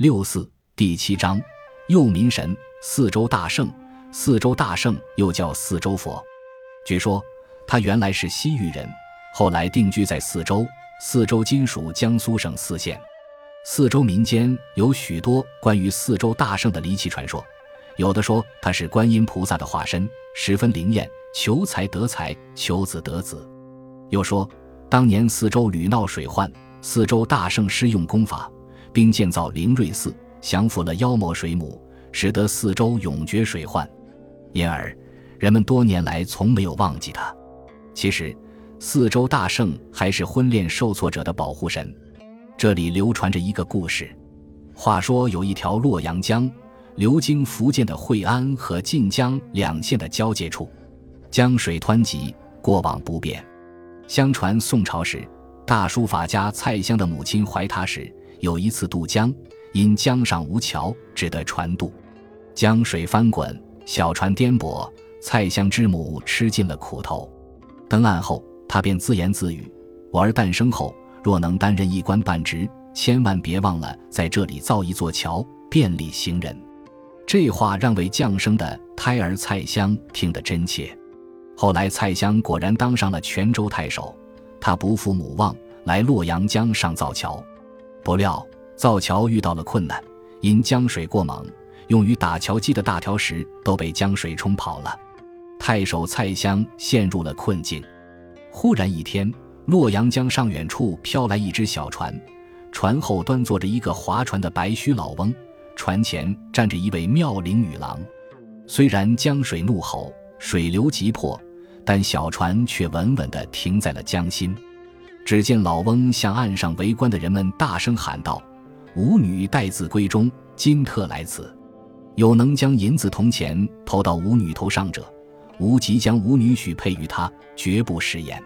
六四第七章，右民神四周大圣。四周大圣又叫四周佛。据说他原来是西域人，后来定居在四周。四周今属江苏省泗县。四周民间有许多关于四周大圣的离奇传说，有的说他是观音菩萨的化身，十分灵验，求财得财，求子得子。又说当年四周屡闹水患，四周大圣施用功法。并建造灵瑞寺，降服了妖魔水母，使得四周永绝水患。因而，人们多年来从没有忘记他。其实，四周大圣还是婚恋受挫者的保护神。这里流传着一个故事：话说有一条洛阳江，流经福建的惠安和晋江两县的交界处，江水湍急，过往不便。相传宋朝时，大书法家蔡襄的母亲怀他时。有一次渡江，因江上无桥，只得船渡。江水翻滚，小船颠簸，蔡襄之母吃尽了苦头。登岸后，他便自言自语：“我儿诞生后，若能担任一官半职，千万别忘了在这里造一座桥，便利行人。”这话让为降生的胎儿蔡襄听得真切。后来，蔡襄果然当上了泉州太守。他不负母望，来洛阳江上造桥。不料造桥遇到了困难，因江水过猛，用于打桥基的大条石都被江水冲跑了。太守蔡襄陷入了困境。忽然一天，洛阳江上远处飘来一只小船，船后端坐着一个划船的白须老翁，船前站着一位妙龄女郎。虽然江水怒吼，水流急迫，但小船却稳稳地停在了江心。只见老翁向岸上围观的人们大声喊道：“吾女待字闺中，今特来此。有能将银子铜钱投到吾女头上者，吾即将吾女许配于他，绝不食言。”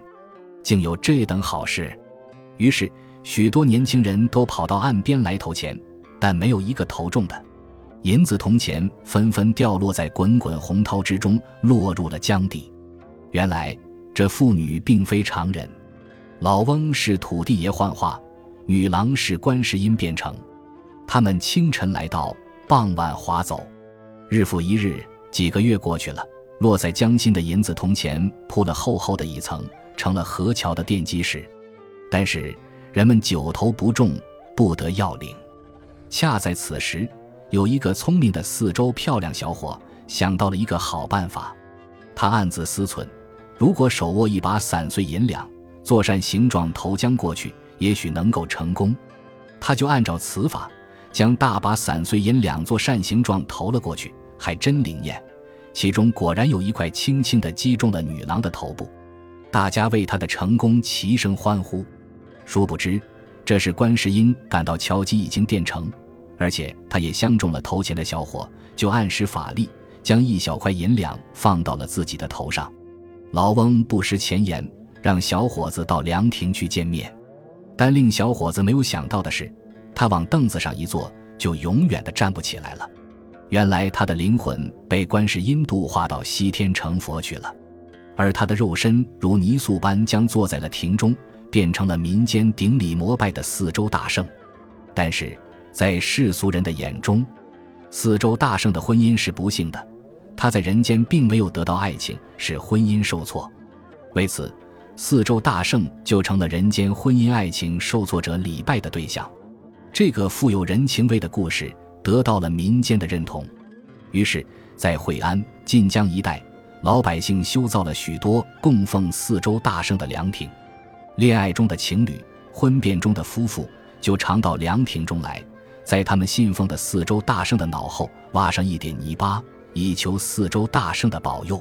竟有这等好事！于是许多年轻人都跑到岸边来投钱，但没有一个投中的。银子铜钱纷纷掉落在滚滚洪涛之中，落入了江底。原来这妇女并非常人。老翁是土地爷幻化，女郎是观世音变成。他们清晨来到，傍晚划走，日复一日，几个月过去了。落在江心的银子铜钱铺了厚厚的一层，成了河桥的奠基石。但是人们久投不中，不得要领。恰在此时，有一个聪明的四周漂亮小伙想到了一个好办法。他暗自思忖：如果手握一把散碎银两，做扇形状投江过去，也许能够成功。他就按照此法，将大把散碎银两做扇形状投了过去，还真灵验。其中果然有一块轻轻地击中了女郎的头部，大家为他的成功齐声欢呼。殊不知，这时观世音感到敲击已经垫成，而且他也相中了投钱的小伙，就暗使法力，将一小块银两放到了自己的头上。老翁不识前言。让小伙子到凉亭去见面，但令小伙子没有想到的是，他往凳子上一坐，就永远的站不起来了。原来他的灵魂被观世音度化到西天成佛去了，而他的肉身如泥塑般将坐在了亭中，变成了民间顶礼膜拜的四周大圣。但是在世俗人的眼中，四周大圣的婚姻是不幸的，他在人间并没有得到爱情，使婚姻受挫。为此。四周大圣就成了人间婚姻爱情受挫者礼拜的对象，这个富有人情味的故事得到了民间的认同。于是，在惠安、晋江一带，老百姓修造了许多供奉四周大圣的凉亭。恋爱中的情侣、婚变中的夫妇就常到凉亭中来，在他们信奉的四周大圣的脑后挖上一点泥巴，以求四周大圣的保佑。